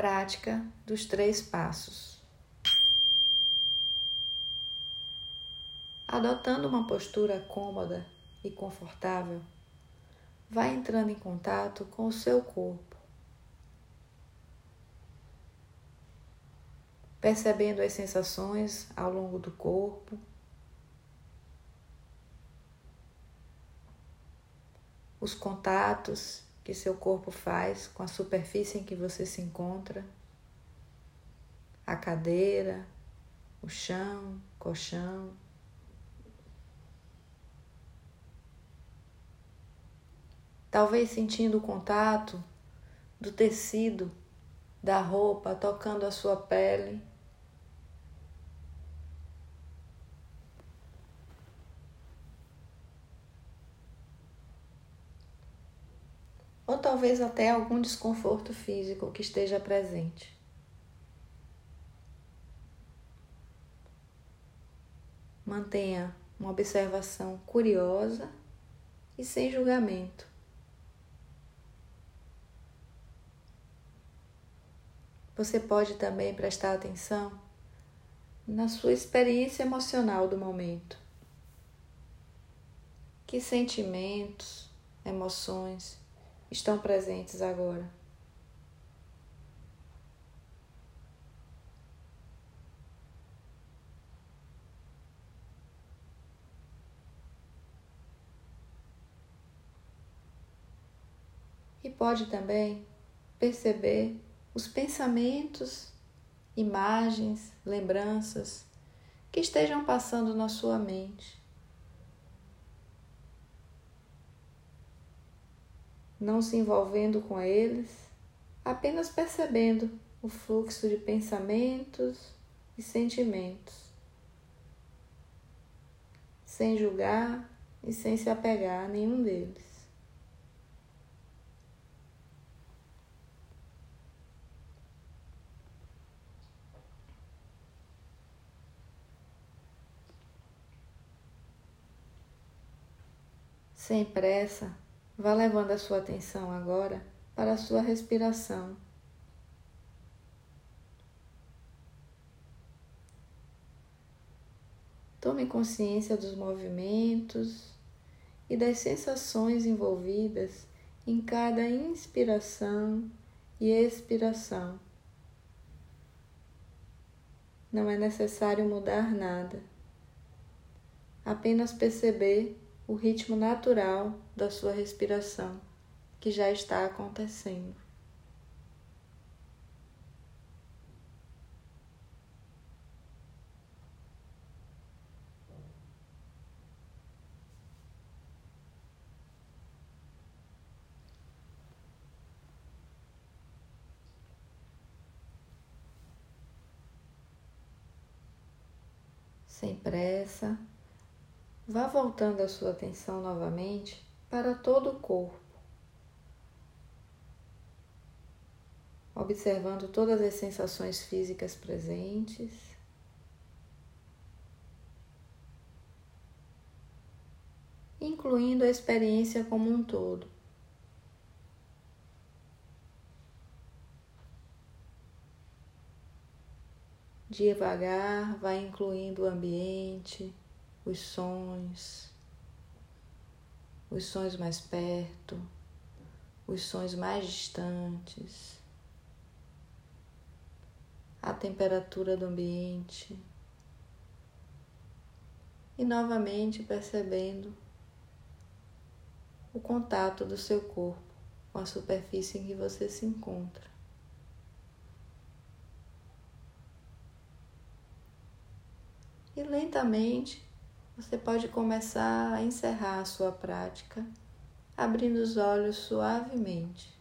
Prática dos três passos. Adotando uma postura cômoda e confortável, vá entrando em contato com o seu corpo, percebendo as sensações ao longo do corpo. Os contatos que seu corpo faz com a superfície em que você se encontra, a cadeira, o chão, colchão. Talvez sentindo o contato do tecido da roupa tocando a sua pele. Ou talvez até algum desconforto físico que esteja presente. Mantenha uma observação curiosa e sem julgamento. Você pode também prestar atenção na sua experiência emocional do momento. Que sentimentos, emoções estão presentes agora. E pode também perceber os pensamentos, imagens, lembranças que estejam passando na sua mente. Não se envolvendo com eles, apenas percebendo o fluxo de pensamentos e sentimentos, sem julgar e sem se apegar a nenhum deles. Sem pressa, Vá levando a sua atenção agora para a sua respiração. Tome consciência dos movimentos e das sensações envolvidas em cada inspiração e expiração. Não é necessário mudar nada, apenas perceber o ritmo natural da sua respiração que já está acontecendo. Sem pressa, Vá voltando a sua atenção novamente para todo o corpo, observando todas as sensações físicas presentes. Incluindo a experiência como um todo. Devagar, vai incluindo o ambiente, os sons, os sons mais perto, os sons mais distantes, a temperatura do ambiente. E novamente percebendo o contato do seu corpo com a superfície em que você se encontra. E lentamente você pode começar a encerrar a sua prática abrindo os olhos suavemente.